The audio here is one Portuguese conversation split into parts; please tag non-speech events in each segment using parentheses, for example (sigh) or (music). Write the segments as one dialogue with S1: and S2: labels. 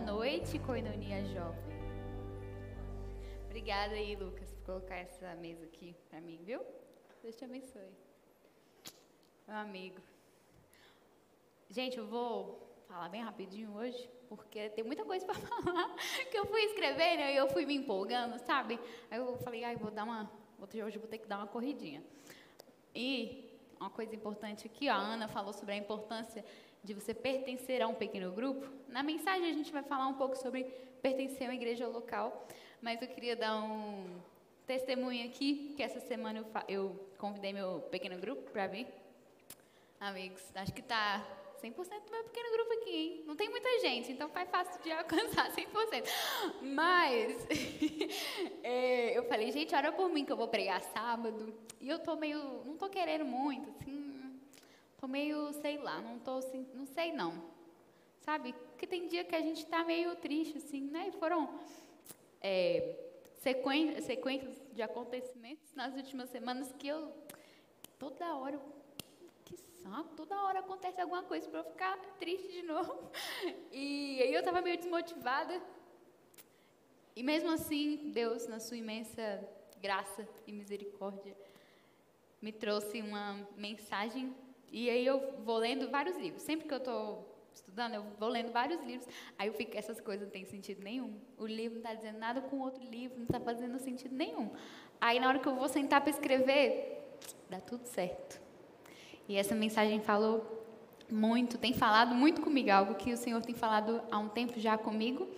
S1: noite, Coinonia Jovem. Obrigada aí, Lucas, por colocar essa mesa aqui para mim, viu? Deus te abençoe. Meu amigo. Gente, eu vou falar bem rapidinho hoje, porque tem muita coisa para (laughs) falar que eu fui escrevendo e eu fui me empolgando, sabe? Aí eu falei, ai, vou dar uma. Hoje eu vou ter que dar uma corridinha. E uma coisa importante aqui, ó, a Ana falou sobre a importância de você pertencer a um pequeno grupo. Na mensagem a gente vai falar um pouco sobre pertencer a uma igreja local, mas eu queria dar um testemunho aqui, que essa semana eu, eu convidei meu pequeno grupo para vir. Amigos, acho que está 100% do meu pequeno grupo aqui, hein? Não tem muita gente, então faz fácil de (laughs) alcançar 100%. Mas (laughs) é, eu falei, gente, ora por mim que eu vou pregar sábado. E eu tô meio, não tô querendo muito, assim, tô meio, sei lá, não tô não sei não. Sabe? Porque tem dia que a gente tá meio triste, assim, né? E foram é, sequências, sequências de acontecimentos nas últimas semanas que eu, toda hora, eu saco, toda hora acontece alguma coisa para eu ficar triste de novo. (laughs) E aí eu estava meio desmotivada. E mesmo assim, Deus, na sua imensa graça e misericórdia, me trouxe uma mensagem. E aí eu vou lendo vários livros. Sempre que eu estou estudando, eu vou lendo vários livros. Aí eu fico, essas coisas não têm sentido nenhum. O livro não está dizendo nada com outro livro, não está fazendo sentido nenhum. Aí na hora que eu vou sentar para escrever, dá tudo certo. E essa mensagem falou muito, tem falado muito comigo, algo que o Senhor tem falado há um tempo já comigo.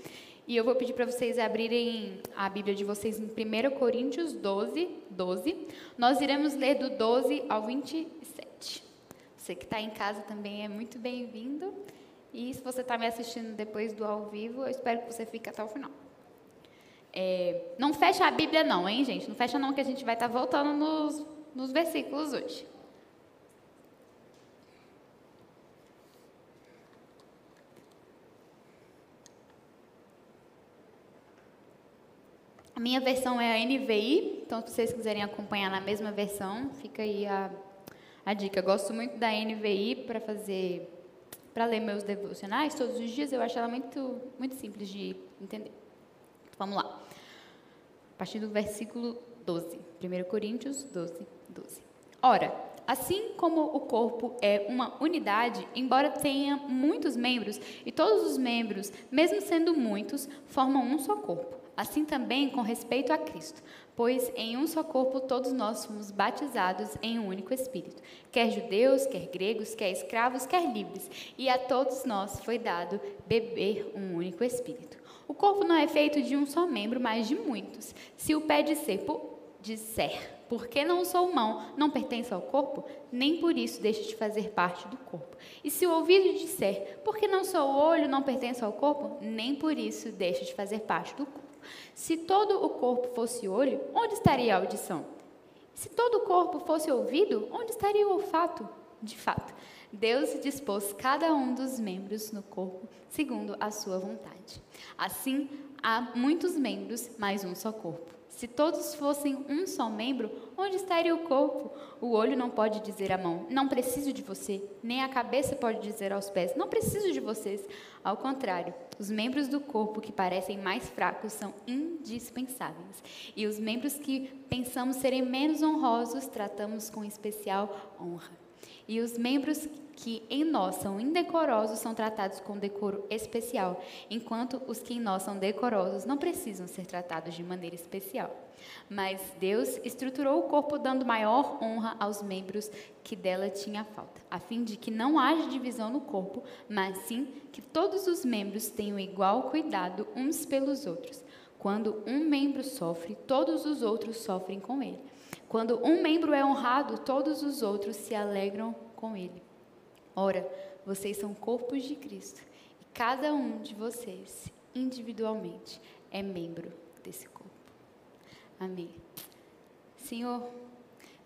S1: E eu vou pedir para vocês abrirem a Bíblia de vocês em 1 Coríntios 12, 12. Nós iremos ler do 12 ao 27. Você que está em casa também é muito bem-vindo. E se você está me assistindo depois do ao vivo, eu espero que você fique até o final. É, não fecha a Bíblia não, hein, gente? Não fecha não, que a gente vai estar tá voltando nos, nos versículos hoje. A minha versão é a NVI, então se vocês quiserem acompanhar na mesma versão, fica aí a, a dica. Eu gosto muito da NVI para fazer, para ler meus devocionais todos os dias. Eu acho ela muito, muito simples de entender. Vamos lá. A partir do versículo 12, 1 Coríntios 12, 12. Ora, assim como o corpo é uma unidade, embora tenha muitos membros, e todos os membros, mesmo sendo muitos, formam um só corpo Assim também com respeito a Cristo, pois em um só corpo todos nós fomos batizados em um único Espírito, quer judeus, quer gregos, quer escravos, quer livres, e a todos nós foi dado beber um único Espírito. O corpo não é feito de um só membro, mas de muitos. Se o pé disser, por, disser porque não sou mão, não pertence ao corpo, nem por isso deixa de fazer parte do corpo. E se o ouvido disser, porque não sou olho, não pertence ao corpo, nem por isso deixa de fazer parte do corpo. Se todo o corpo fosse olho, onde estaria a audição? Se todo o corpo fosse ouvido, onde estaria o olfato? De fato, Deus dispôs cada um dos membros no corpo segundo a sua vontade. Assim, há muitos membros, mas um só corpo. Se todos fossem um só membro, onde estaria o corpo? O olho não pode dizer à mão, não preciso de você, nem a cabeça pode dizer aos pés, não preciso de vocês. Ao contrário, os membros do corpo que parecem mais fracos são indispensáveis. E os membros que pensamos serem menos honrosos, tratamos com especial honra. E os membros que em nós são indecorosos são tratados com decoro especial, enquanto os que em nós são decorosos não precisam ser tratados de maneira especial. Mas Deus estruturou o corpo dando maior honra aos membros que dela tinha falta, a fim de que não haja divisão no corpo, mas sim que todos os membros tenham igual cuidado uns pelos outros. Quando um membro sofre, todos os outros sofrem com ele. Quando um membro é honrado, todos os outros se alegram com ele. Ora, vocês são corpos de Cristo e cada um de vocês, individualmente, é membro desse corpo. Amém. Senhor,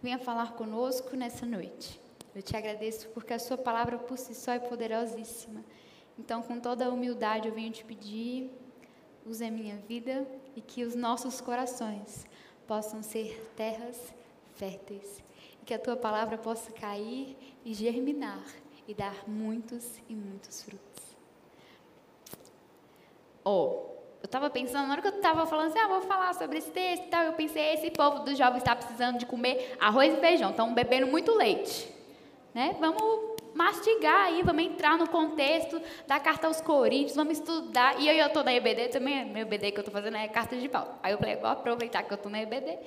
S1: venha falar conosco nessa noite. Eu te agradeço porque a Sua palavra por si só é poderosíssima. Então, com toda a humildade, eu venho te pedir, use a minha vida e que os nossos corações possam ser terras férteis. E que a tua palavra possa cair e germinar e dar muitos e muitos frutos. Ó, eu estava pensando, na hora que eu estava falando assim, ah, vou falar sobre esse texto e tal, eu pensei, esse povo dos jovens está precisando de comer arroz e feijão, estão bebendo muito leite. Né? Vamos mastigar aí, vamos entrar no contexto da carta aos Coríntios, vamos estudar. E eu estou na EBD também, meu EBD que eu estou fazendo é carta de Paulo. Aí eu falei, vou aproveitar que eu estou na EBD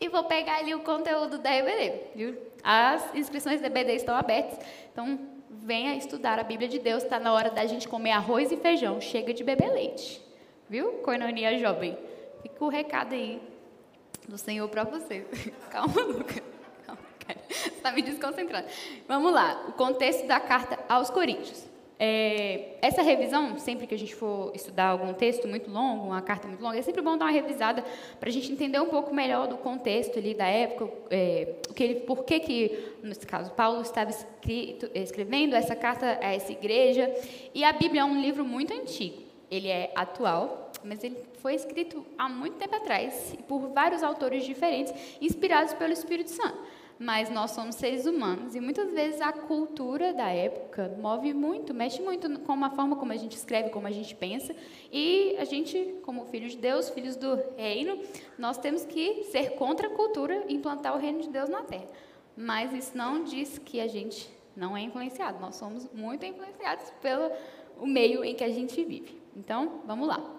S1: e vou pegar ali o conteúdo da EBD. Viu? As inscrições da EBD estão abertas, então venha estudar a Bíblia de Deus, está na hora da gente comer arroz e feijão, chega de beber leite. Viu? Coinonia jovem. Fica o recado aí do Senhor para você. (laughs) Calma, Lucas. Você está me desconcentrando. Vamos lá. O contexto da carta aos Coríntios. É, essa revisão, sempre que a gente for estudar algum texto muito longo, uma carta muito longa, é sempre bom dar uma revisada para a gente entender um pouco melhor do contexto ali da época, é, o que ele, por que que, nesse caso, Paulo estava escrito, escrevendo essa carta a essa igreja. E a Bíblia é um livro muito antigo ele é atual, mas ele foi escrito há muito tempo atrás por vários autores diferentes, inspirados pelo Espírito Santo. Mas nós somos seres humanos e muitas vezes a cultura da época move muito, mexe muito com a forma como a gente escreve, como a gente pensa. E a gente, como filhos de Deus, filhos do reino, nós temos que ser contra a cultura e implantar o reino de Deus na terra. Mas isso não diz que a gente não é influenciado. Nós somos muito influenciados pelo o meio em que a gente vive. Então, vamos lá.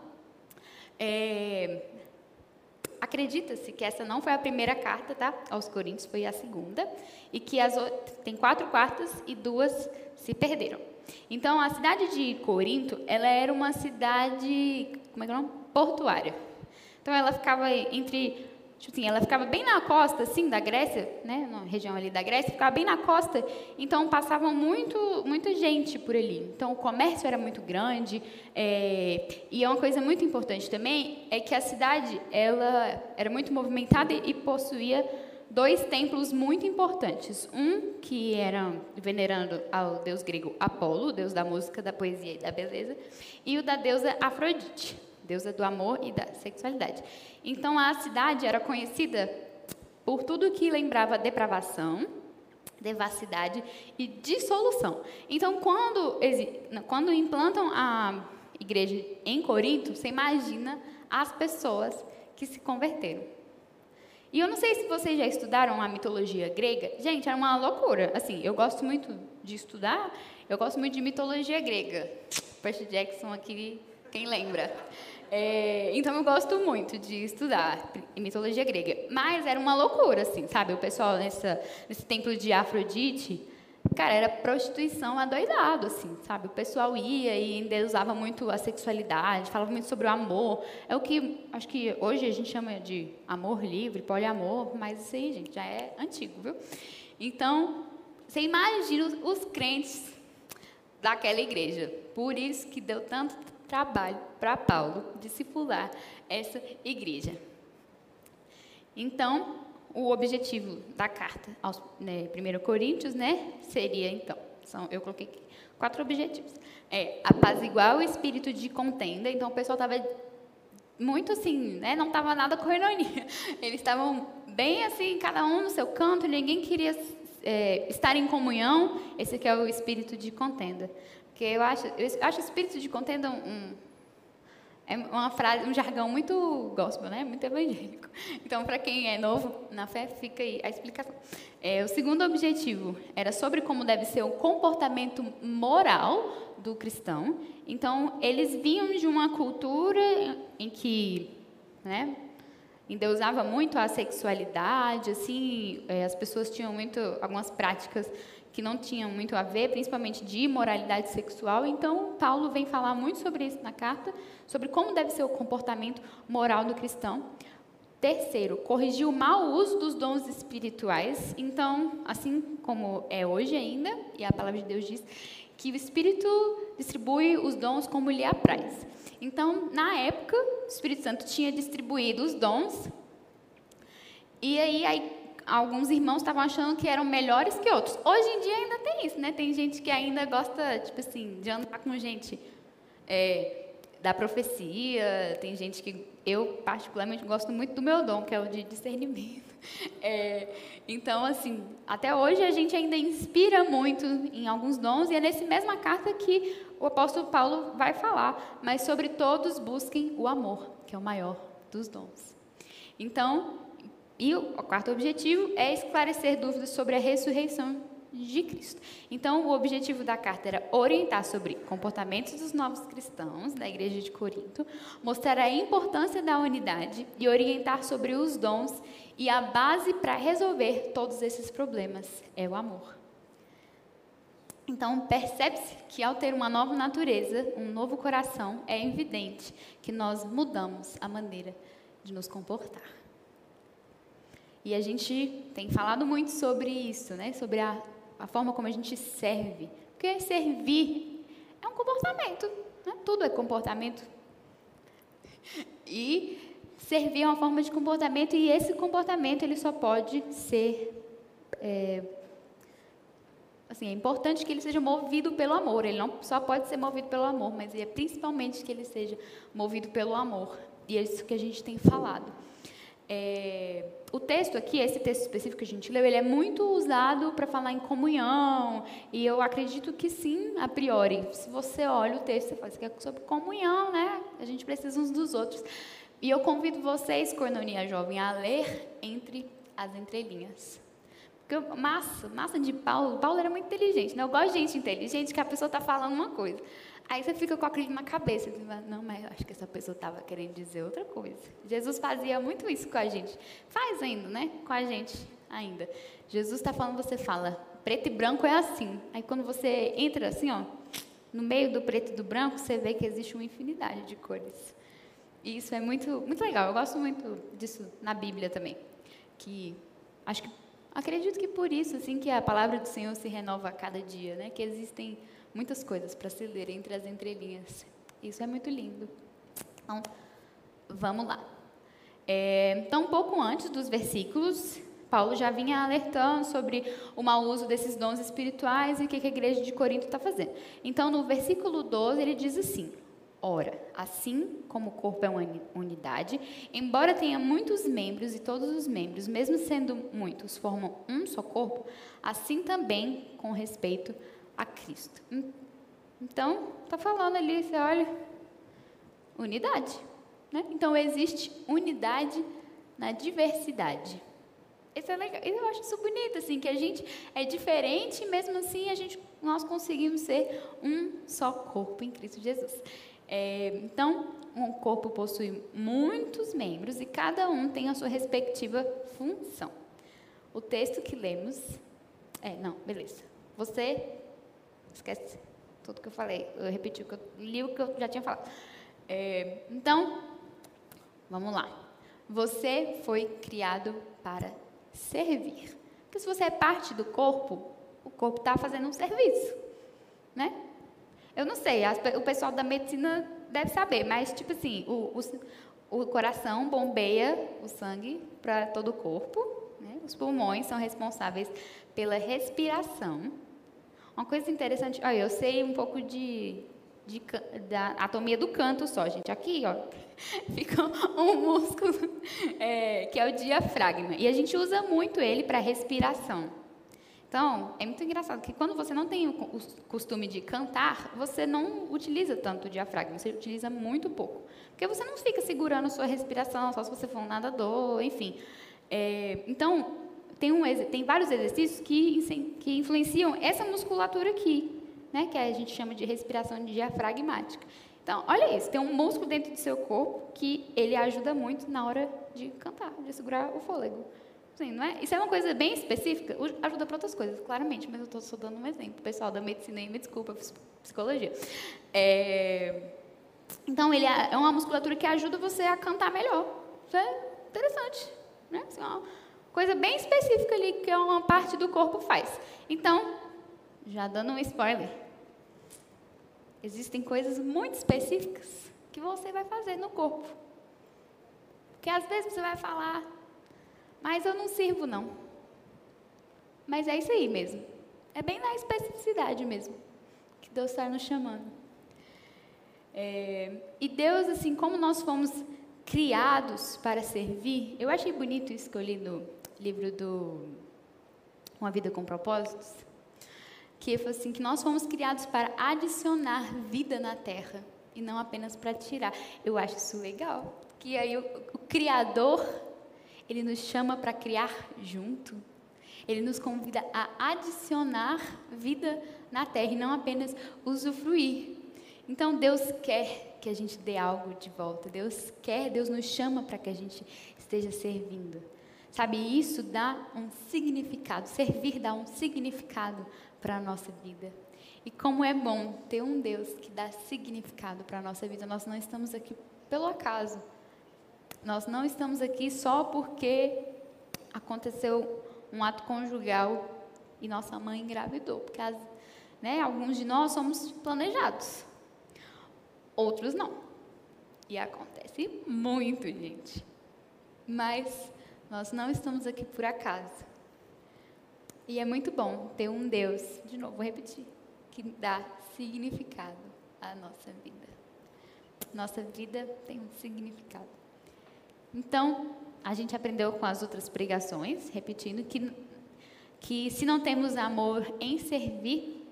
S1: É, Acredita-se que essa não foi a primeira carta, tá? Aos Coríntios foi a segunda e que as tem quatro quartas e duas se perderam. Então, a cidade de Corinto, ela era uma cidade, como é que é o nome? Portuária. Então, ela ficava entre Tipo assim, ela ficava bem na costa, assim, da Grécia, né, na região ali da Grécia, ficava bem na costa, então passava muito, muita gente por ali. Então, o comércio era muito grande, é, e é uma coisa muito importante também, é que a cidade, ela era muito movimentada e possuía dois templos muito importantes. Um que era venerando ao deus grego Apolo, deus da música, da poesia e da beleza, e o da deusa Afrodite, deusa do amor e da sexualidade. Então a cidade era conhecida por tudo que lembrava depravação, devassidade e dissolução. Então quando, quando implantam a igreja em Corinto, você imagina as pessoas que se converteram. E eu não sei se vocês já estudaram a mitologia grega. Gente, era uma loucura. Assim, eu gosto muito de estudar, eu gosto muito de mitologia grega. Percy Jackson aqui, quem lembra? É, então eu gosto muito de estudar mitologia grega. Mas era uma loucura, assim, sabe? O pessoal nessa, nesse templo de Afrodite, cara, era prostituição adoidado, assim, sabe? O pessoal ia e ainda usava muito a sexualidade, falava muito sobre o amor. É o que acho que hoje a gente chama de amor livre, poliamor, mas isso aí, gente, já é antigo, viu? Então, você imagina os crentes daquela igreja. Por isso que deu tanto trabalho para Paulo discipular essa igreja. Então, o objetivo da carta aos né, 1 Coríntios, né, seria então, são, eu coloquei aqui, quatro objetivos. É apaziguar o espírito de contenda, então o pessoal estava muito assim, né, não estava nada com ironia. (laughs) Eles estavam bem assim, cada um no seu canto, ninguém queria é, estar em comunhão. Esse é o espírito de contenda. Porque eu acho, eu acho espírito de contenda um, é uma frase, um jargão muito gospel, né? Muito evangélico. Então, para quem é novo na fé, fica aí a explicação. É, o segundo objetivo era sobre como deve ser o comportamento moral do cristão. Então, eles vinham de uma cultura em que, né, endeusava muito a sexualidade, assim, é, as pessoas tinham muito algumas práticas que não tinham muito a ver, principalmente de imoralidade sexual. Então, Paulo vem falar muito sobre isso na carta, sobre como deve ser o comportamento moral do cristão. Terceiro, corrigir o mau uso dos dons espirituais. Então, assim como é hoje ainda, e a palavra de Deus diz que o Espírito distribui os dons como lhe apraz. Então, na época, o Espírito Santo tinha distribuído os dons, e aí, aí alguns irmãos estavam achando que eram melhores que outros. Hoje em dia ainda tem isso, né? Tem gente que ainda gosta, tipo assim, de andar com gente é, da profecia, tem gente que eu, particularmente, gosto muito do meu dom, que é o de discernimento. (laughs) É, então, assim, até hoje a gente ainda inspira muito em alguns dons, e é nessa mesma carta que o apóstolo Paulo vai falar, mas sobre todos busquem o amor, que é o maior dos dons. Então, e o quarto objetivo é esclarecer dúvidas sobre a ressurreição de Cristo. Então, o objetivo da carta era orientar sobre comportamentos dos novos cristãos da igreja de Corinto, mostrar a importância da unidade e orientar sobre os dons e a base para resolver todos esses problemas é o amor. Então, percebe-se que ao ter uma nova natureza, um novo coração, é evidente que nós mudamos a maneira de nos comportar. E a gente tem falado muito sobre isso, né? sobre a a forma como a gente serve. Porque servir é um comportamento, né? tudo é comportamento. E servir é uma forma de comportamento e esse comportamento ele só pode ser é, assim é importante que ele seja movido pelo amor. Ele não só pode ser movido pelo amor, mas é principalmente que ele seja movido pelo amor. E é isso que a gente tem falado. É, o texto aqui, esse texto específico que a gente leu, ele é muito usado para falar em comunhão, e eu acredito que sim, a priori. Se você olha o texto, você fala que é sobre comunhão, né? A gente precisa uns dos outros. E eu convido vocês, Cornonia Jovem, a ler entre as entrelinhas. Massa, massa de Paulo. Paulo era muito inteligente, né? Eu gosto de gente inteligente que a pessoa está falando uma coisa. Aí você fica com aquilo na cabeça. Não, mas eu acho que essa pessoa estava querendo dizer outra coisa. Jesus fazia muito isso com a gente. Faz ainda, né? Com a gente ainda. Jesus está falando, você fala, preto e branco é assim. Aí quando você entra assim, ó, no meio do preto e do branco, você vê que existe uma infinidade de cores. E isso é muito, muito legal. Eu gosto muito disso na Bíblia também. Que acho que acredito que por isso assim que a palavra do Senhor se renova a cada dia, né? Que existem muitas coisas para se ler entre as entrelinhas. Isso é muito lindo. Então, vamos lá. É, então, um pouco antes dos versículos, Paulo já vinha alertando sobre o mau uso desses dons espirituais e o que a igreja de Corinto está fazendo. Então, no versículo 12, ele diz assim: Ora, assim como o corpo é uma unidade, embora tenha muitos membros e todos os membros, mesmo sendo muitos, formam um só corpo, assim também com respeito a Cristo. Então, está falando ali, você olha, unidade. Né? Então, existe unidade na diversidade. Isso é legal. Eu acho isso bonito, assim, que a gente é diferente, mesmo assim a gente, nós conseguimos ser um só corpo em Cristo Jesus. É, então, um corpo possui muitos membros e cada um tem a sua respectiva função. O texto que lemos. É, não, beleza. Você Esquece tudo que eu falei. Eu repeti o que eu li o que eu já tinha falado. É, então, vamos lá. Você foi criado para servir. Porque se você é parte do corpo, o corpo está fazendo um serviço, né? Eu não sei, o pessoal da medicina deve saber, mas tipo assim, o, o, o coração bombeia o sangue para todo o corpo, né? os pulmões são responsáveis pela respiração uma coisa interessante, olha, eu sei um pouco de, de, da anatomia do canto só, gente. Aqui, ó, (laughs) fica um músculo (laughs) é, que é o diafragma. E a gente usa muito ele para respiração. Então, é muito engraçado que quando você não tem o costume de cantar, você não utiliza tanto o diafragma, você utiliza muito pouco. Porque você não fica segurando a sua respiração, só se você for um nadador, enfim. É, então, tem, um, tem vários exercícios que, que influenciam essa musculatura aqui, né, que a gente chama de respiração diafragmática. Então, olha isso, tem um músculo dentro do seu corpo que ele ajuda muito na hora de cantar, de segurar o fôlego. Sim, não é? Isso é uma coisa bem específica, ajuda para outras coisas, claramente, mas eu estou só dando um exemplo. Pessoal da medicina aí, me desculpa, psicologia. É... Então, ele é, é uma musculatura que ajuda você a cantar melhor. Isso é interessante. Né? Assim, ó, Coisa bem específica ali que uma parte do corpo faz. Então, já dando um spoiler, existem coisas muito específicas que você vai fazer no corpo. Porque às vezes você vai falar, mas eu não sirvo não. Mas é isso aí mesmo. É bem na especificidade mesmo que Deus está nos chamando. É, e Deus, assim, como nós fomos criados para servir. Eu achei bonito isso que eu li no livro do Uma Vida com Propósitos, que assim que nós fomos criados para adicionar vida na terra e não apenas para tirar. Eu acho isso legal, que aí o, o criador ele nos chama para criar junto. Ele nos convida a adicionar vida na terra e não apenas usufruir. Então Deus quer que a gente dê algo de volta. Deus quer, Deus nos chama para que a gente esteja servindo. Sabe, isso dá um significado. Servir dá um significado para a nossa vida. E como é bom ter um Deus que dá significado para a nossa vida. Nós não estamos aqui pelo acaso. Nós não estamos aqui só porque aconteceu um ato conjugal e nossa mãe engravidou. Porque as, né, alguns de nós somos planejados, outros não. E acontece muito, gente. Mas nós não estamos aqui por acaso. E é muito bom ter um Deus, de novo, vou repetir, que dá significado à nossa vida. Nossa vida tem um significado. Então, a gente aprendeu com as outras pregações, repetindo, que, que se não temos amor em servir,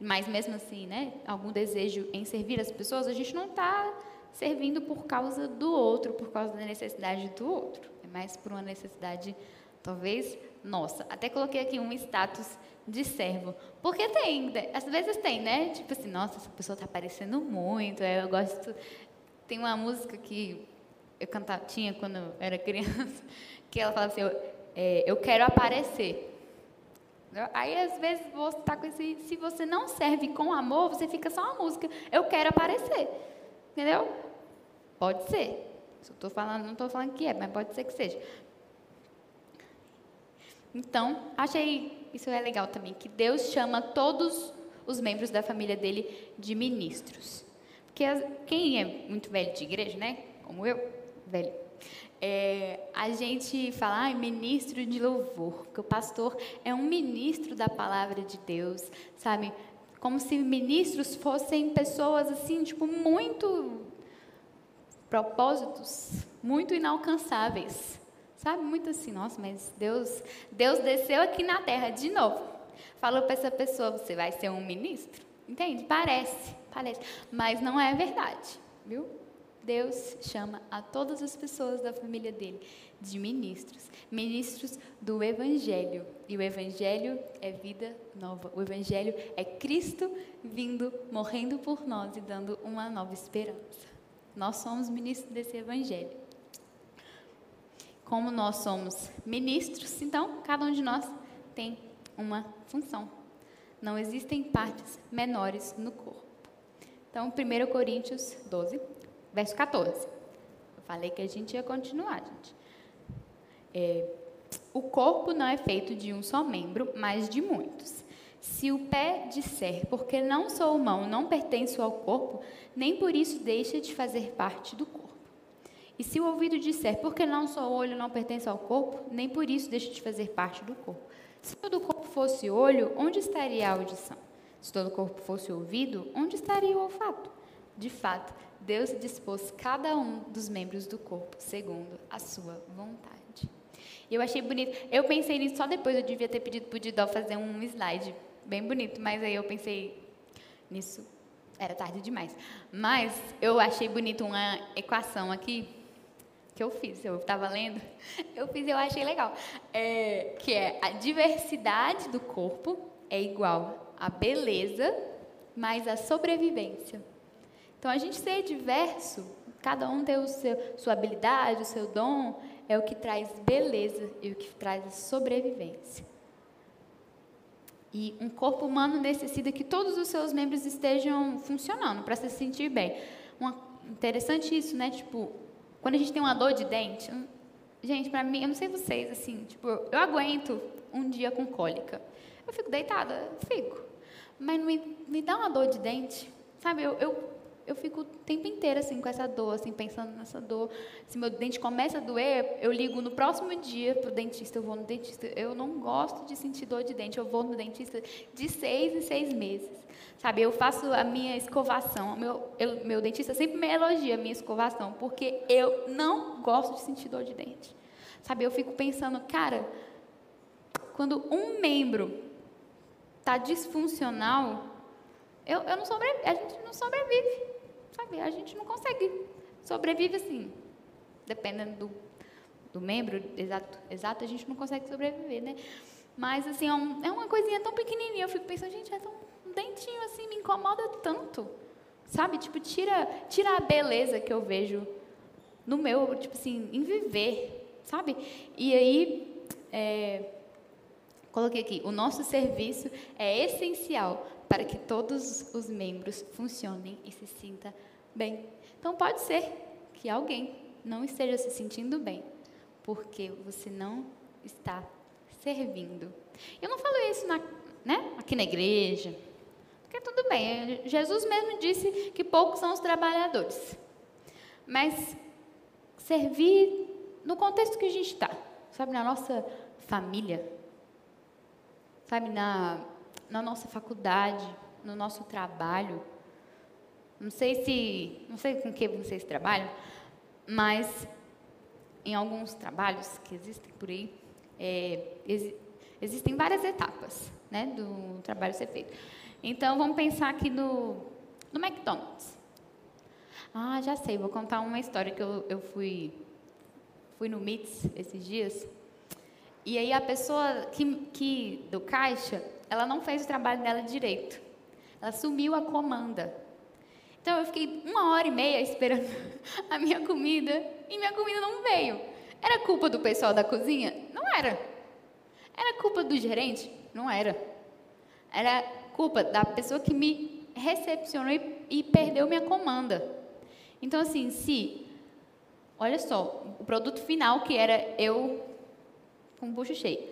S1: mas mesmo assim, né, algum desejo em servir as pessoas, a gente não está servindo por causa do outro, por causa da necessidade do outro. É mais por uma necessidade, talvez, nossa. Até coloquei aqui um status de servo. Porque tem, às vezes tem, né? Tipo assim, nossa, essa pessoa está aparecendo muito, eu gosto. Tem uma música que eu cantava, tinha quando eu era criança, (laughs) que ela falava assim, eu, é, eu quero aparecer. Aí, às vezes, você tá com esse. Se você não serve com amor, você fica só uma música. Eu quero aparecer. Entendeu? Pode ser. Tô falando, não estou falando que é, mas pode ser que seja. Então, achei isso é legal também, que Deus chama todos os membros da família dele de ministros. Porque quem é muito velho de igreja, né? Como eu, velho. É, a gente fala, ah, ministro de louvor, que o pastor é um ministro da palavra de Deus, sabe? Como se ministros fossem pessoas assim, tipo, muito propósitos, muito inalcançáveis. Sabe, muito assim, nossa, mas Deus, Deus desceu aqui na terra de novo. Falou para essa pessoa, você vai ser um ministro? Entende? Parece, parece, mas não é verdade, viu? Deus chama a todas as pessoas da família dele de ministros, ministros do Evangelho. E o Evangelho é vida nova. O Evangelho é Cristo vindo, morrendo por nós e dando uma nova esperança. Nós somos ministros desse Evangelho. Como nós somos ministros, então cada um de nós tem uma função. Não existem partes menores no corpo. Então, 1 Coríntios 12, verso 14. Eu falei que a gente ia continuar, gente. É, o corpo não é feito de um só membro, mas de muitos. Se o pé disser, porque não sou mão, não pertenço ao corpo, nem por isso deixa de fazer parte do corpo. E se o ouvido disser, porque não sou olho, não pertence ao corpo, nem por isso deixa de fazer parte do corpo. Se todo o corpo fosse olho, onde estaria a audição? Se todo o corpo fosse ouvido, onde estaria o olfato? De fato, Deus dispôs cada um dos membros do corpo segundo a sua vontade. E eu achei bonito. Eu pensei nisso só depois, eu devia ter pedido para o Didó fazer um slide bem bonito, mas aí eu pensei nisso, era tarde demais. Mas eu achei bonito uma equação aqui que eu fiz, eu estava lendo, eu fiz e eu achei legal, é, que é a diversidade do corpo é igual a beleza mais a sobrevivência. Então, a gente ser diverso, cada um tem o seu, sua habilidade, o seu dom, é o que traz beleza e o que traz sobrevivência. E um corpo humano necessita que todos os seus membros estejam funcionando para se sentir bem. Uma, interessante isso, né? Tipo, quando a gente tem uma dor de dente, gente, para mim, eu não sei vocês, assim, tipo, eu aguento um dia com cólica. Eu fico deitada, fico. Mas me, me dá uma dor de dente, sabe? Eu, eu eu fico o tempo inteiro assim com essa dor, assim pensando nessa dor. Se meu dente começa a doer, eu ligo no próximo dia pro dentista, eu vou no dentista. Eu não gosto de sentir dor de dente, eu vou no dentista de seis em seis meses. Sabe, eu faço a minha escovação. Meu, eu, meu dentista sempre me elogia a minha escovação, porque eu não gosto de sentir dor de dente. Sabe, eu fico pensando, cara, quando um membro está disfuncional, eu, eu não sobrevivo, a gente não sobrevive, sabe? A gente não consegue. Sobrevive assim, dependendo do, do membro exato, exato, a gente não consegue sobreviver, né? Mas, assim, é, um, é uma coisinha tão pequenininha, eu fico pensando, gente, é tão, um dentinho assim, me incomoda tanto, sabe? Tipo, tira, tira a beleza que eu vejo no meu, tipo assim, em viver, sabe? E aí, é, Coloquei aqui: o nosso serviço é essencial para que todos os membros funcionem e se sinta bem. Então pode ser que alguém não esteja se sentindo bem porque você não está servindo. Eu não falo isso na, né, aqui na igreja, porque tudo bem. Jesus mesmo disse que poucos são os trabalhadores. Mas servir no contexto que a gente está, sabe, na nossa família, sabe, na, na nossa faculdade, no nosso trabalho. Não sei se, não sei com que vocês trabalham, mas em alguns trabalhos que existem por aí, é, exi existem várias etapas, né, do trabalho ser feito. Então, vamos pensar aqui no, no McDonald's. Ah, já sei, vou contar uma história que eu, eu fui, fui no MITS esses dias e aí a pessoa que, que do caixa, ela não fez o trabalho dela direito. Ela sumiu a comanda. Então eu fiquei uma hora e meia esperando a minha comida e minha comida não veio. Era culpa do pessoal da cozinha? Não era. Era culpa do gerente? Não era. Era culpa da pessoa que me recepcionou e, e perdeu minha comanda. Então, assim, se, olha só, o produto final que era eu com bucho cheio.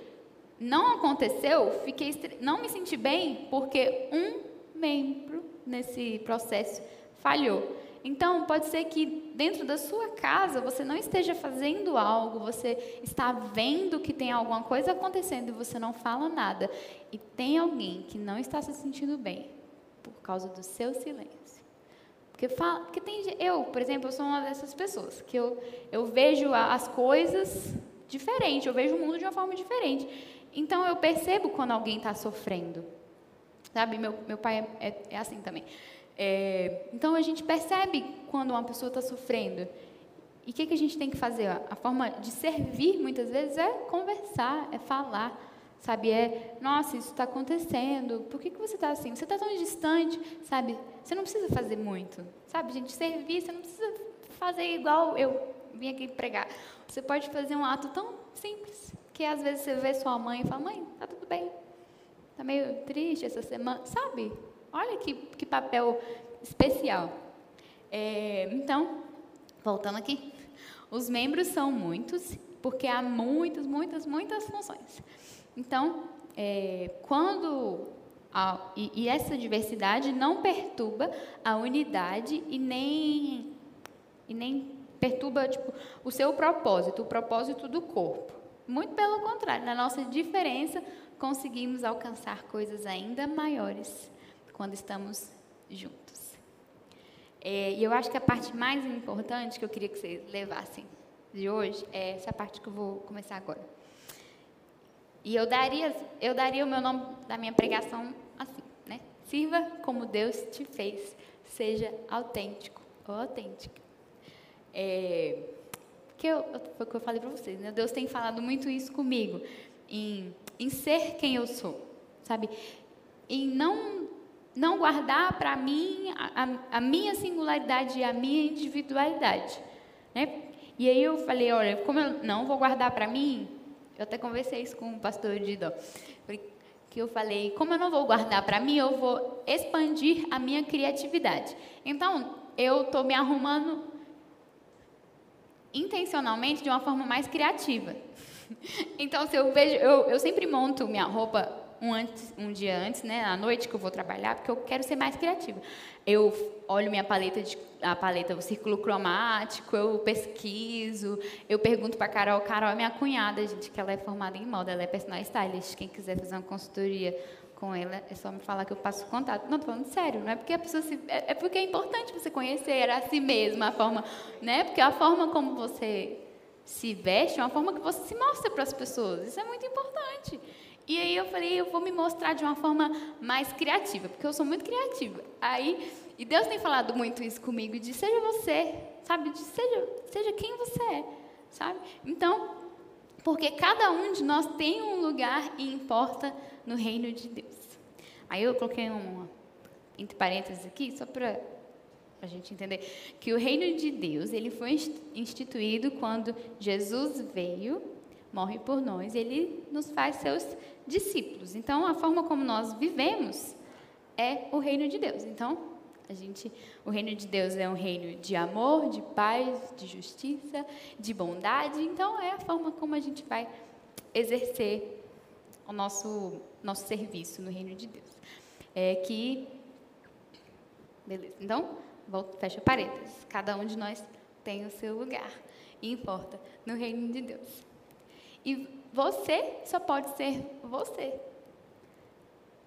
S1: Não aconteceu, fiquei, não me senti bem porque um membro nesse processo falhou. Então, pode ser que dentro da sua casa você não esteja fazendo algo, você está vendo que tem alguma coisa acontecendo e você não fala nada. E tem alguém que não está se sentindo bem por causa do seu silêncio. Porque, fala, porque tem, eu, por exemplo, eu sou uma dessas pessoas que eu, eu vejo as coisas diferente, eu vejo o mundo de uma forma diferente. Então eu percebo quando alguém está sofrendo. Sabe, meu, meu pai é, é, é assim também. É, então a gente percebe quando uma pessoa está sofrendo. E o que, que a gente tem que fazer? A forma de servir, muitas vezes, é conversar, é falar. Sabe, é, nossa, isso está acontecendo, por que, que você está assim? Você está tão distante, sabe? Você não precisa fazer muito, sabe, gente? Servir, você não precisa fazer igual eu vim aqui pregar. Você pode fazer um ato tão simples, que às vezes você vê sua mãe e fala, mãe, tá tudo bem. Tá meio triste essa semana, sabe? Olha que, que papel especial. É, então, voltando aqui, os membros são muitos, porque há muitas, muitas, muitas funções. Então, é, quando a, e, e, essa diversidade não perturba a unidade e nem, e nem perturba tipo, o seu propósito, o propósito do corpo. Muito pelo contrário, na nossa diferença, conseguimos alcançar coisas ainda maiores quando estamos juntos. É, e eu acho que a parte mais importante que eu queria que vocês levassem de hoje é essa parte que eu vou começar agora. E eu daria, eu daria o meu nome da minha pregação assim, né? Sirva como Deus te fez, seja autêntico ou autêntica. É, que eu, foi o que eu falei para vocês, né? Deus tem falado muito isso comigo, em, em ser quem eu sou, sabe? Em não, não guardar para mim a, a, minha singularidade e a minha individualidade, né? E aí eu falei, olha, como eu não vou guardar para mim, eu até conversei isso com o pastor Dido, que eu falei, como eu não vou guardar para mim, eu vou expandir a minha criatividade. Então, eu estou me arrumando intencionalmente de uma forma mais criativa. (laughs) Então, se eu vejo, eu, eu sempre monto minha roupa um, antes, um dia antes, né, à noite que eu vou trabalhar, porque eu quero ser mais criativa. Eu olho minha paleta, de, a paleta, o círculo cromático, eu pesquiso, eu pergunto para Carol, Carol é minha cunhada, gente, que ela é formada em moda, ela é personal stylist, quem quiser fazer uma consultoria com ela, é só me falar que eu passo contato. Não, tô falando sério, não é porque a pessoa se, é, é porque é importante você conhecer a si mesma, a forma, né? Porque a forma como você se veste é uma forma que você se mostra para as pessoas. Isso é muito importante. E aí eu falei, eu vou me mostrar de uma forma mais criativa, porque eu sou muito criativa. Aí, e Deus tem falado muito isso comigo, de seja você, sabe? De seja, seja quem você é, sabe? Então, porque cada um de nós tem um lugar e importa no reino de Deus. Aí eu coloquei um entre parênteses aqui, só para a gente entender que o reino de Deus ele foi instituído quando Jesus veio, morre por nós, ele nos faz seus discípulos. Então, a forma como nós vivemos é o reino de Deus. Então, a gente, o reino de Deus é um reino de amor, de paz, de justiça, de bondade. Então é a forma como a gente vai exercer o nosso nosso serviço no reino de Deus. É que beleza. Então, fecha parênteses. Cada um de nós tem o seu lugar e importa no reino de Deus. E você só pode ser você.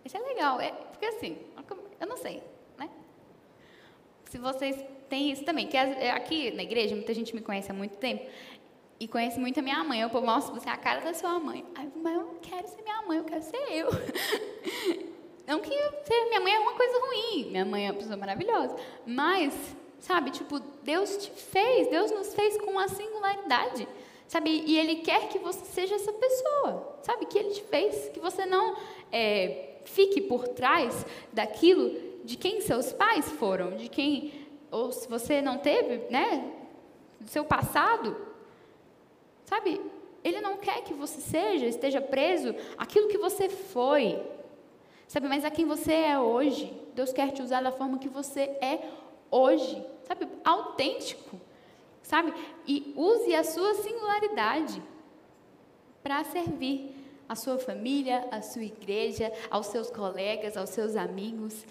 S1: Isso é legal, é porque assim, eu não sei, se vocês têm isso também, que é, aqui na igreja, muita gente me conhece há muito tempo, e conhece muito a minha mãe. Eu mostro você é a cara da sua mãe. Aí, mas eu não quero ser minha mãe, eu quero ser eu. (laughs) Não que minha mãe é uma coisa ruim. Minha mãe é uma pessoa maravilhosa. Mas, sabe, tipo, Deus te fez, Deus nos fez com uma singularidade. Sabe, e Ele quer que você seja essa pessoa. Sabe, que Ele te fez, que você não é, fique por trás daquilo de quem seus pais foram, de quem, ou se você não teve, né, do seu passado, sabe? Ele não quer que você seja, esteja preso aquilo que você foi, sabe? Mas a quem você é hoje. Deus quer te usar da forma que você é hoje, sabe? Autêntico, sabe? E use a sua singularidade para servir a sua família, a sua igreja, aos seus colegas, aos seus amigos,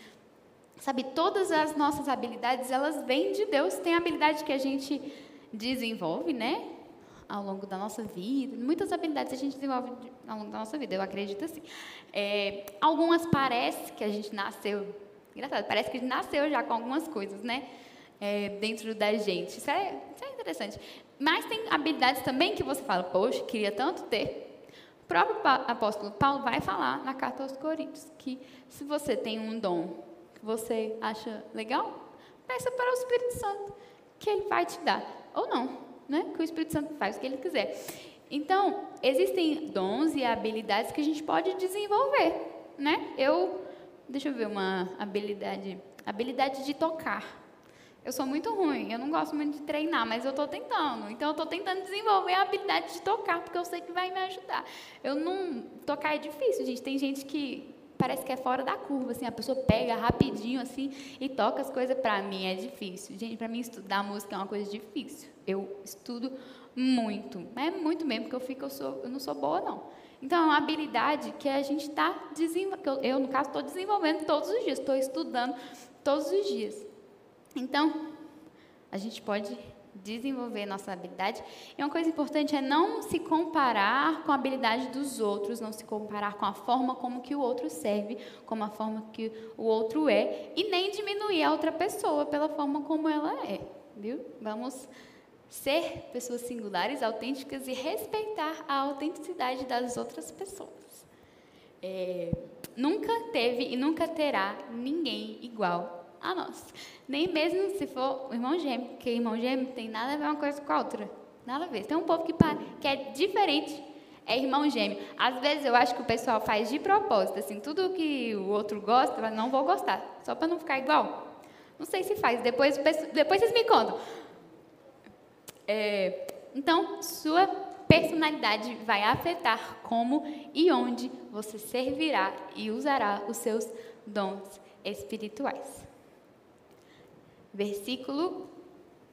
S1: Sabe, todas as nossas habilidades, elas vêm de Deus. Tem habilidade que a gente desenvolve, né? Ao longo da nossa vida. Muitas habilidades a gente desenvolve ao longo da nossa vida, eu acredito assim. É, algumas parece que a gente nasceu. Engraçado, parece que a gente nasceu já com algumas coisas, né? É, dentro da gente. Isso é, isso é interessante. Mas tem habilidades também que você fala, poxa, queria tanto ter. O próprio apóstolo Paulo vai falar na carta aos Coríntios que se você tem um dom que você acha legal, peça para o Espírito Santo, que ele vai te dar. Ou não, né? Que o Espírito Santo faz o que ele quiser. Então, existem dons e habilidades que a gente pode desenvolver, né? Eu, deixa eu ver uma habilidade, habilidade de tocar. Eu sou muito ruim, eu não gosto muito de treinar, mas eu estou tentando. Então, eu estou tentando desenvolver a habilidade de tocar, porque eu sei que vai me ajudar. Eu não. Tocar é difícil, gente. Tem gente que parece que é fora da curva, assim, a pessoa pega rapidinho assim e toca as coisas para mim é difícil. Gente, para mim estudar música é uma coisa difícil. Eu estudo muito, é muito mesmo porque eu fico eu sou eu não sou boa não. Então é uma habilidade que a gente está desenvolvendo, eu no caso estou desenvolvendo todos os dias, estou estudando todos os dias. Então a gente pode desenvolver nossa habilidade. E uma coisa importante é não se comparar com a habilidade dos outros, não se comparar com a forma como que o outro serve, com a forma que o outro é, e nem diminuir a outra pessoa pela forma como ela é, viu? Vamos ser pessoas singulares, autênticas e respeitar a autenticidade das outras pessoas. É, nunca teve e nunca terá ninguém igual a nós. Nem mesmo se for o irmão gêmeo, porque irmão gêmeo tem nada a ver uma coisa com a outra. Nada a ver. Tem um povo que, que é diferente, é irmão gêmeo. Às vezes eu acho que o pessoal faz de propósito, assim, tudo que o outro gosta, mas não vou gostar, só para não ficar igual. Não sei se faz, depois, depois vocês me contam. É, então, sua personalidade vai afetar como e onde você servirá e usará os seus dons espirituais versículo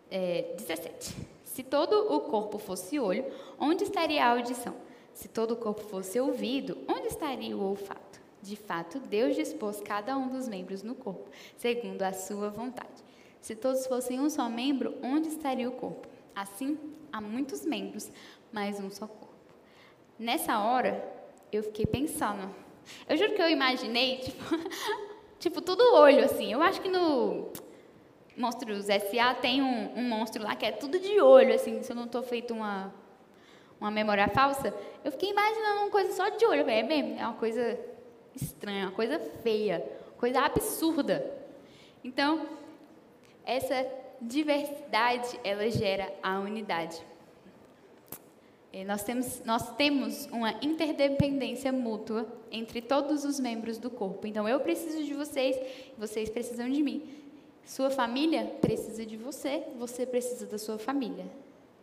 S1: é, 17. Se todo o corpo fosse olho, onde estaria a audição? Se todo o corpo fosse ouvido, onde estaria o olfato? De fato, Deus dispôs cada um dos membros no corpo, segundo a sua vontade. Se todos fossem um só membro, onde estaria o corpo? Assim, há muitos membros, mas um só corpo. Nessa hora, eu fiquei pensando. Eu juro que eu imaginei, (laughs) tipo, tipo tudo olho, assim. Eu acho que no Monstros S.A. tem um, um monstro lá que é tudo de olho, assim. Se eu não estou feito uma, uma memória falsa, eu fiquei imaginando uma coisa só de olho. É mesmo, é uma coisa estranha, uma coisa feia, coisa absurda. Então, essa diversidade, ela gera a unidade. É, nós temos, nós temos uma interdependência mútua entre todos os membros do corpo. Então, eu preciso de vocês, vocês precisam de mim. Sua família precisa de você, você precisa da sua família.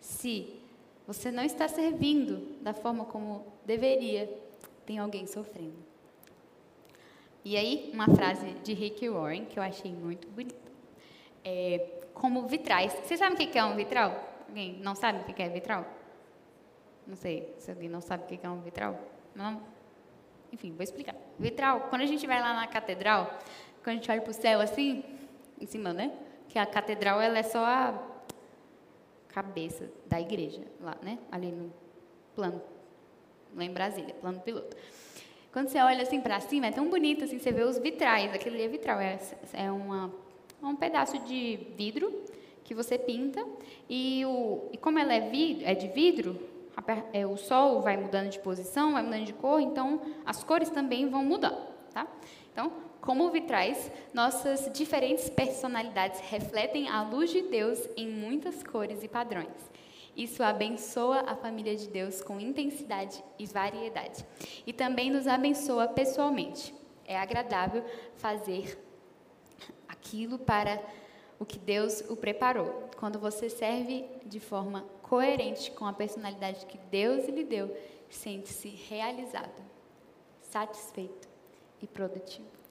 S1: Se você não está servindo da forma como deveria, tem alguém sofrendo. E aí, uma frase de Rick Warren que eu achei muito bonita. É, como vitrais. Vocês sabem o que é um vitral? Alguém não sabe o que é vitral? Não sei se alguém não sabe o que é um vitral. Não? Enfim, vou explicar. Vitral, quando a gente vai lá na catedral, quando a gente olha para o céu assim, em cima, né? Que a catedral ela é só a cabeça da igreja, lá, né? Ali no plano, lá em Brasília, plano piloto. Quando você olha assim para cima, é tão bonito assim, você vê os vitrais, aquele ali é vitral, é, é uma, um pedaço de vidro que você pinta e, o, e como ela é, vidro, é de vidro, é, o sol vai mudando de posição, vai mudando de cor, então as cores também vão mudando, tá? Então, como vitrais, nossas diferentes personalidades refletem a luz de Deus em muitas cores e padrões. Isso abençoa a família de Deus com intensidade e variedade. E também nos abençoa pessoalmente. É agradável fazer aquilo para o que Deus o preparou. Quando você serve de forma coerente com a personalidade que Deus lhe deu, sente-se realizado, satisfeito e produtivo.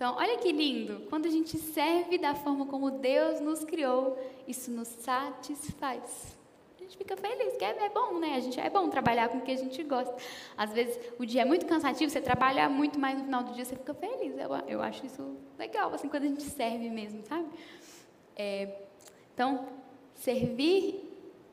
S1: Então, olha que lindo! Quando a gente serve da forma como Deus nos criou, isso nos satisfaz. A gente fica feliz, que é, é bom, né? A gente é bom trabalhar com o que a gente gosta. Às vezes o dia é muito cansativo, você trabalha muito, mas no final do dia você fica feliz. Eu, eu acho isso legal, assim, quando a gente serve mesmo, sabe? É, então, servir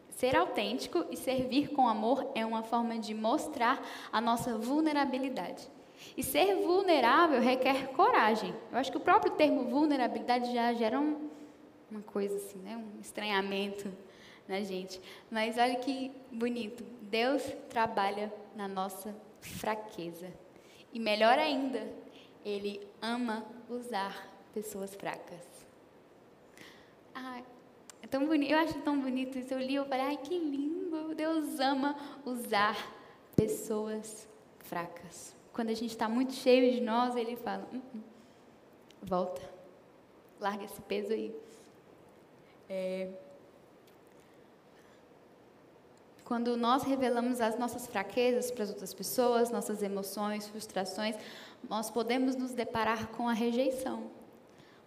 S1: Ser autêntico e servir com amor é uma forma de mostrar a nossa vulnerabilidade. E ser vulnerável requer coragem. Eu acho que o próprio termo vulnerabilidade já gera um, uma coisa assim, né? um estranhamento na gente. Mas olha que bonito. Deus trabalha na nossa fraqueza. E melhor ainda, Ele ama usar pessoas fracas. Ai, é tão bonito, eu acho tão bonito isso. Eu li e falei, ai que lindo, Deus ama usar pessoas fracas. Quando a gente está muito cheio de nós, Ele fala, hum, hum, volta, larga esse peso aí. É, quando nós revelamos as nossas fraquezas para as outras pessoas, nossas emoções, frustrações, nós podemos nos deparar com a rejeição.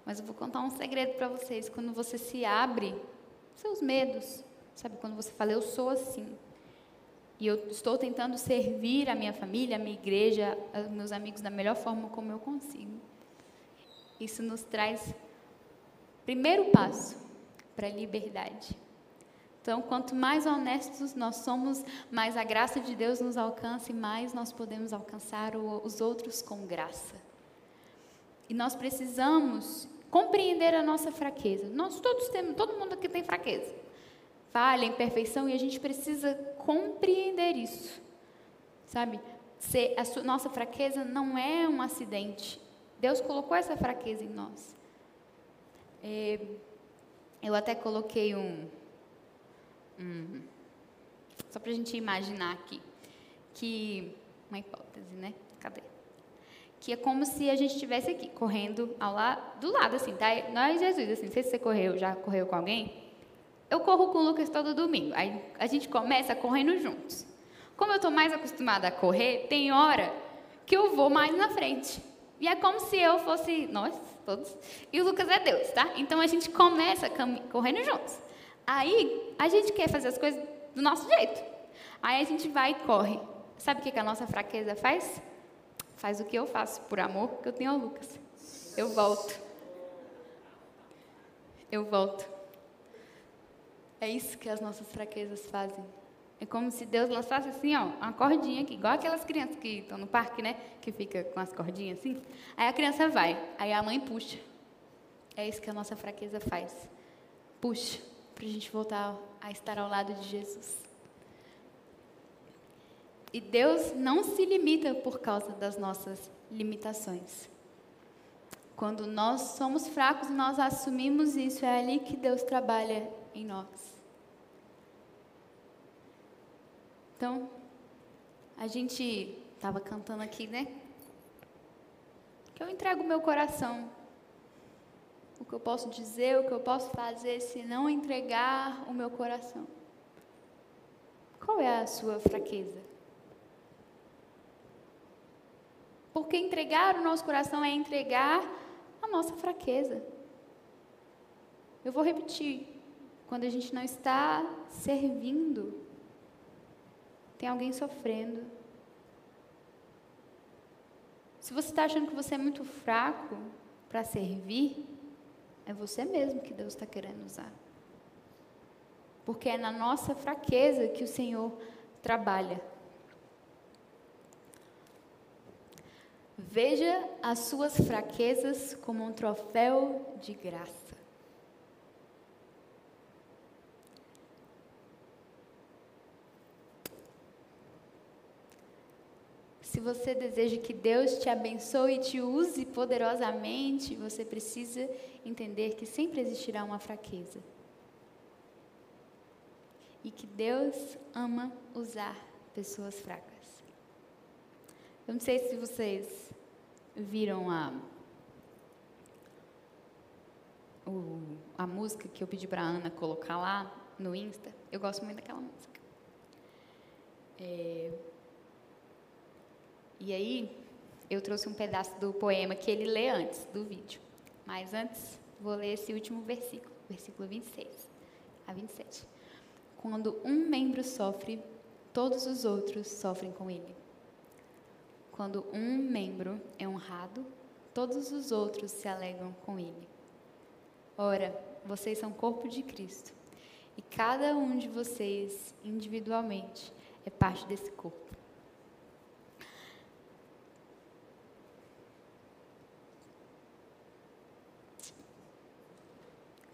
S1: Mas eu vou contar um segredo para vocês. Quando você se abre, seus medos, sabe? Quando você fala, eu sou assim. E eu estou tentando servir a minha família, a minha igreja, meus amigos da melhor forma como eu consigo. Isso nos traz primeiro passo para a liberdade. Então, quanto mais honestos nós somos, mais a graça de Deus nos alcança e mais nós podemos alcançar os outros com graça. E nós precisamos compreender a nossa fraqueza. Nós todos temos, todo mundo aqui tem fraqueza. Falha, imperfeição, e a gente precisa compreender isso. Sabe? Se a sua, nossa fraqueza não é um acidente. Deus colocou essa fraqueza em nós. É, eu até coloquei um, um só para a gente imaginar aqui, que uma hipótese, né? Cadê? que é como se a gente estivesse aqui, correndo ao lado, do lado, assim, tá? Nós, Jesus, assim, não sei se você correu, já correu com alguém. Eu corro com o Lucas todo domingo. Aí a gente começa correndo juntos. Como eu estou mais acostumada a correr, tem hora que eu vou mais na frente. E é como se eu fosse nós, todos, e o Lucas é Deus, tá? Então a gente começa correndo juntos. Aí a gente quer fazer as coisas do nosso jeito. Aí a gente vai e corre. Sabe o que, que a nossa fraqueza faz? faz o que eu faço por amor, porque eu tenho o Lucas. Eu volto. Eu volto. É isso que as nossas fraquezas fazem. É como se Deus lançasse assim, ó, uma cordinha aqui, igual aquelas crianças que estão no parque, né? Que fica com as cordinhas assim. Aí a criança vai, aí a mãe puxa. É isso que a nossa fraqueza faz. Puxa, para a gente voltar a estar ao lado de Jesus. E Deus não se limita por causa das nossas limitações. Quando nós somos fracos, nós assumimos isso, é ali que Deus trabalha em nós. Então, a gente estava cantando aqui, né? Que eu entrego o meu coração. O que eu posso dizer, o que eu posso fazer se não entregar o meu coração. Qual é a sua fraqueza? Porque entregar o nosso coração é entregar a nossa fraqueza. Eu vou repetir. Quando a gente não está servindo, tem alguém sofrendo. Se você está achando que você é muito fraco para servir, é você mesmo que Deus está querendo usar. Porque é na nossa fraqueza que o Senhor trabalha. Veja as suas fraquezas como um troféu de graça. Se você deseja que Deus te abençoe e te use poderosamente, você precisa entender que sempre existirá uma fraqueza. E que Deus ama usar pessoas fracas. Eu não sei se vocês viram a, o, a música que eu pedi para Ana colocar lá no Insta. Eu gosto muito daquela música. É, e aí, eu trouxe um pedaço do poema que ele lê antes do vídeo. Mas antes, vou ler esse último versículo, versículo 26 a 27. Quando um membro sofre, todos os outros sofrem com ele. Quando um membro é honrado, todos os outros se alegram com ele. Ora, vocês são corpo de Cristo, e cada um de vocês, individualmente, é parte desse corpo.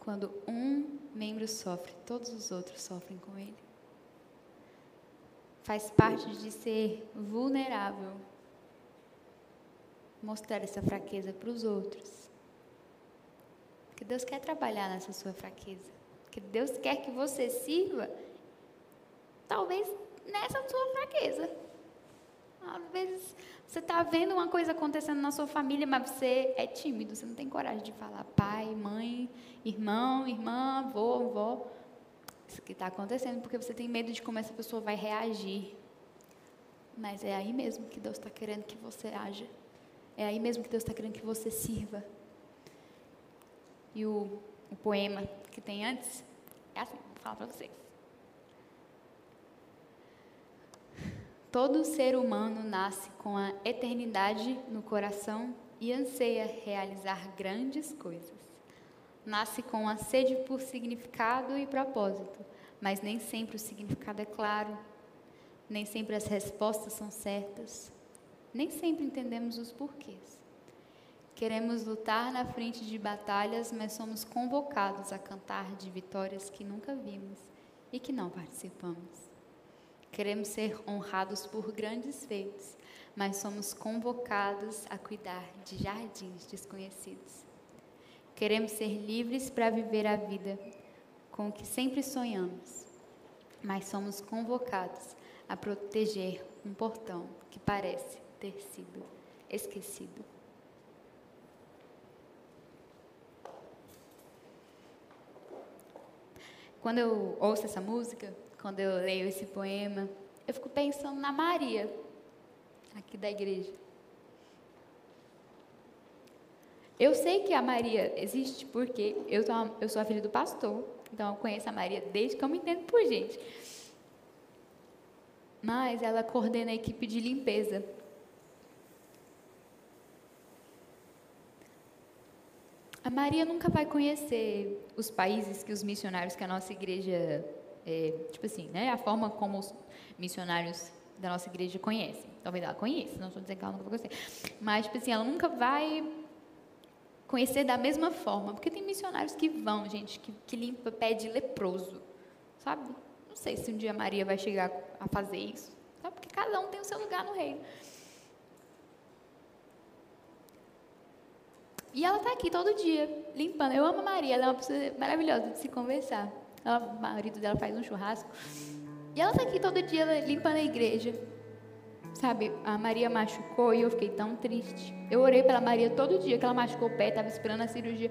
S1: Quando um membro sofre, todos os outros sofrem com ele. Faz parte de ser vulnerável mostrar essa fraqueza para os outros. Que Deus quer trabalhar nessa sua fraqueza. Que Deus quer que você sirva, talvez nessa sua fraqueza. Às vezes você está vendo uma coisa acontecendo na sua família, mas você é tímido, você não tem coragem de falar pai, mãe, irmão, irmã, avô, avó. Isso que está acontecendo porque você tem medo de como essa pessoa vai reagir. Mas é aí mesmo que Deus está querendo que você haja. É aí mesmo que Deus está querendo que você sirva. E o, o poema que tem antes é assim, vou falar para vocês. Todo ser humano nasce com a eternidade no coração e anseia realizar grandes coisas. Nasce com a sede por significado e propósito, mas nem sempre o significado é claro, nem sempre as respostas são certas. Nem sempre entendemos os porquês. Queremos lutar na frente de batalhas, mas somos convocados a cantar de vitórias que nunca vimos e que não participamos. Queremos ser honrados por grandes feitos, mas somos convocados a cuidar de jardins desconhecidos. Queremos ser livres para viver a vida com o que sempre sonhamos, mas somos convocados a proteger um portão que parece ter sido esquecido. Quando eu ouço essa música, quando eu leio esse poema, eu fico pensando na Maria, aqui da igreja. Eu sei que a Maria existe porque eu sou, a, eu sou a filha do pastor, então eu conheço a Maria desde que eu me entendo por gente. Mas ela coordena a equipe de limpeza. A Maria nunca vai conhecer os países que os missionários que a nossa igreja é, tipo assim, né, a forma como os missionários da nossa igreja conhecem. Talvez ela conheça, não estou dizendo que ela nunca vai conhecer. Mas, tipo assim, ela nunca vai conhecer da mesma forma. Porque tem missionários que vão, gente, que, que limpa pé de leproso. Sabe? Não sei se um dia Maria vai chegar a fazer isso. Sabe? Porque cada um tem o seu lugar no reino. E ela está aqui todo dia, limpando. Eu amo a Maria, ela é uma pessoa maravilhosa de se conversar. Ela, o marido dela faz um churrasco. E ela está aqui todo dia limpando a igreja. Sabe, a Maria machucou e eu fiquei tão triste. Eu orei pela Maria todo dia que ela machucou o pé, estava esperando a cirurgia.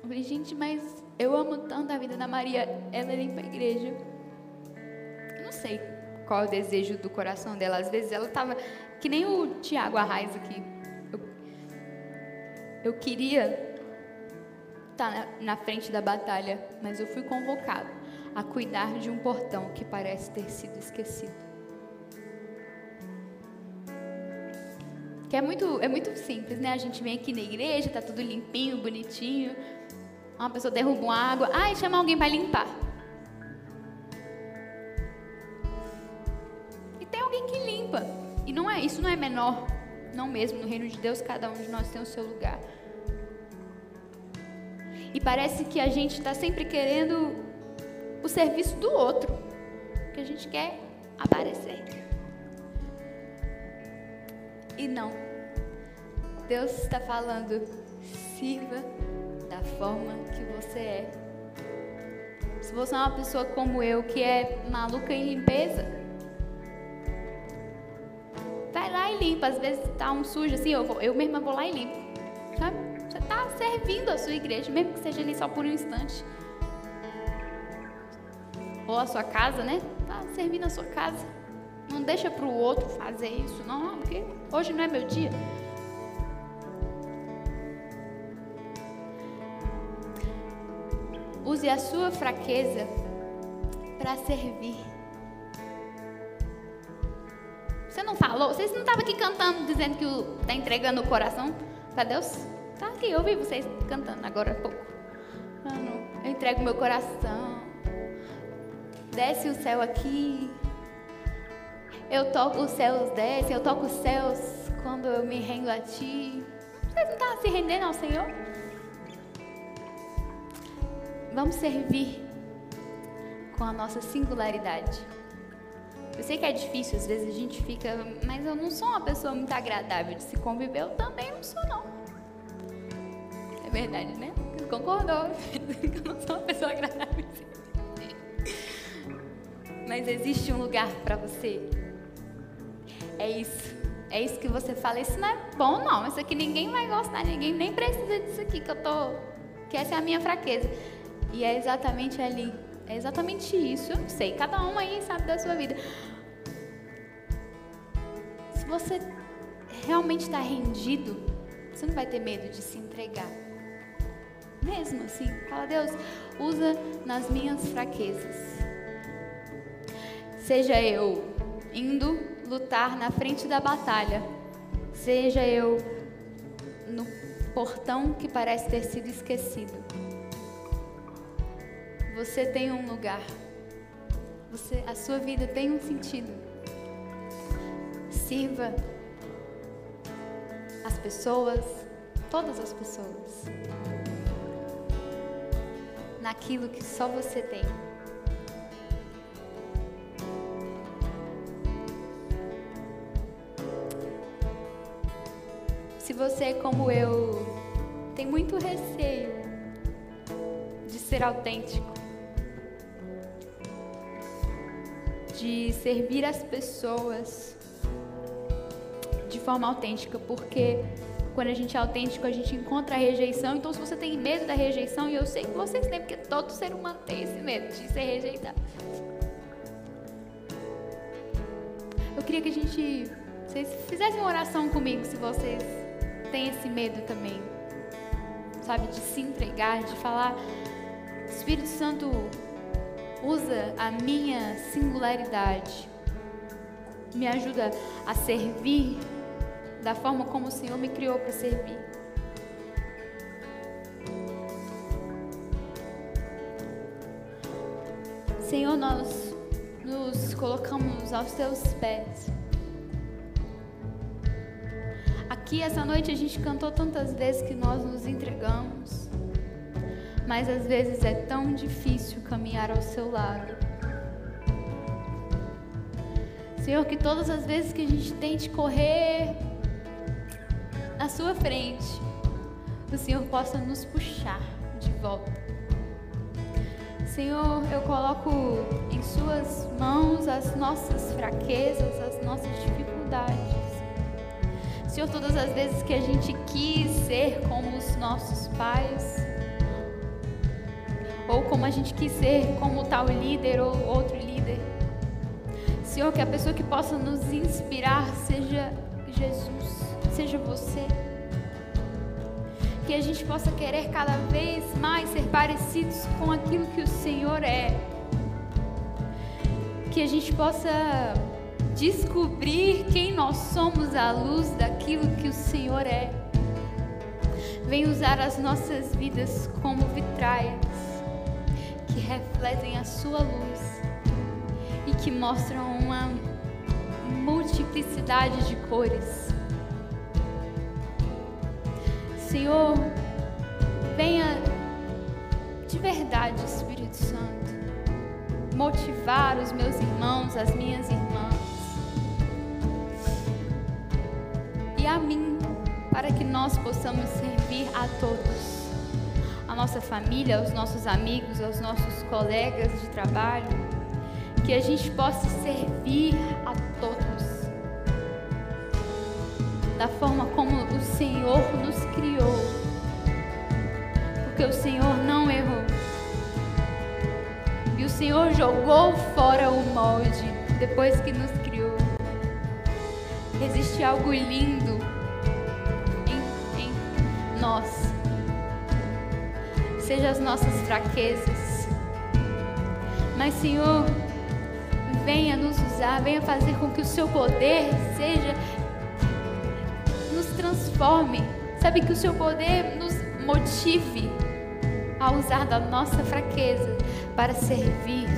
S1: Eu falei, gente, mas eu amo tanto a vida da Maria, ela limpa a igreja. Eu não sei qual é o desejo do coração dela. Às vezes ela estava que nem o Tiago Arraes aqui. Eu, eu queria estar na, na frente da batalha, mas eu fui convocado a cuidar de um portão que parece ter sido esquecido. Que é muito, é muito simples, né? A gente vem aqui na igreja, tá tudo limpinho, bonitinho. Uma pessoa derruba uma água, ai, chama alguém para limpar. E tem alguém que limpa. E não é, isso não é menor, não mesmo. No reino de Deus, cada um de nós tem o seu lugar. E parece que a gente está sempre querendo o serviço do outro, que a gente quer aparecer. E não. Deus está falando, sirva da forma que você é. Se você é uma pessoa como eu, que é maluca em limpeza, vai lá e limpa. Às vezes tá um sujo assim, eu, vou, eu mesma vou lá e limpo. Sabe? Está servindo a sua igreja, mesmo que seja ali só por um instante ou a sua casa, né? Tá servindo a sua casa. Não deixa para o outro fazer isso, não, porque hoje não é meu dia. Use a sua fraqueza para servir. Você não falou? Vocês não estavam aqui cantando, dizendo que está entregando o coração para Deus? Tá aqui, ouvi vocês cantando agora há pouco. Ah, eu entrego meu coração desce o céu aqui. Eu toco os céus, desce, eu toco os céus quando eu me rendo a ti. Vocês não estão se rendendo ao Senhor? Vamos servir com a nossa singularidade. Eu sei que é difícil, às vezes a gente fica, mas eu não sou uma pessoa muito agradável de se conviver, eu também não sou, não. Verdade, né? Concordou? (laughs) Eu não sou uma pessoa agradável mas existe um lugar para você. É isso. É isso que você fala. Isso não é bom, não. Isso aqui ninguém vai gostar, ninguém nem precisa disso aqui que eu tô. Que essa é a minha fraqueza. E é exatamente ali. É exatamente isso. Eu não sei. Cada um aí sabe da sua vida. Se você realmente está rendido, você não vai ter medo de se entregar. Mesmo assim, fala, Deus, usa nas minhas fraquezas Seja eu indo lutar na frente da batalha, seja eu no portão que parece ter sido esquecido. Você tem um lugar. Você, a sua vida tem um sentido. Sirva as pessoas, todas as pessoas, naquilo que só você tem. você, como eu, tem muito receio de ser autêntico, de servir as pessoas de forma autêntica, porque quando a gente é autêntico, a gente encontra a rejeição. Então, se você tem medo da rejeição, e eu sei que vocês têm, porque todo ser humano tem esse medo de ser rejeitado. Eu queria que a gente, vocês fizessem uma oração comigo, se vocês tem esse medo também, sabe, de se entregar, de falar, Espírito Santo, usa a minha singularidade, me ajuda a servir da forma como o Senhor me criou para servir. Senhor, nós nos colocamos aos teus pés. Aqui essa noite a gente cantou tantas vezes que nós nos entregamos, mas às vezes é tão difícil caminhar ao seu lado. Senhor, que todas as vezes que a gente tente correr sua frente, o Senhor possa nos puxar de volta. Senhor, eu coloco em Suas mãos as nossas fraquezas, as nossas dificuldades. Senhor, todas as vezes que a gente quis ser como os nossos pais, ou como a gente quis ser como tal líder ou outro líder. Senhor, que a pessoa que possa nos inspirar seja Jesus, seja você. Que a gente possa querer cada vez mais ser parecidos com aquilo que o Senhor é. Que a gente possa descobrir quem nós somos à luz daquilo que o Senhor é. Vem usar as nossas vidas como vitrais que refletem a sua luz e que mostram uma multiplicidade de cores. Senhor, venha de verdade, Espírito Santo, motivar os meus irmãos, as minhas irmãs a mim, para que nós possamos servir a todos. A nossa família, aos nossos amigos, aos nossos colegas de trabalho. Que a gente possa servir a todos. Da forma como o Senhor nos criou. Porque o Senhor não errou. E o Senhor jogou fora o molde depois que nos criou. Existe algo lindo em, em nós. Seja as nossas fraquezas. Mas, Senhor, venha nos usar, venha fazer com que o seu poder seja nos transforme. Sabe que o seu poder nos motive a usar da nossa fraqueza para servir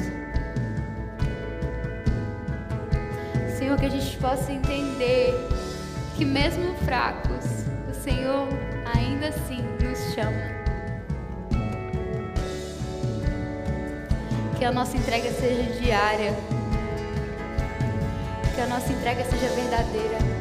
S1: Senhor, que a gente possa entender que mesmo fracos, o Senhor ainda assim nos chama. Que a nossa entrega seja diária. Que a nossa entrega seja verdadeira.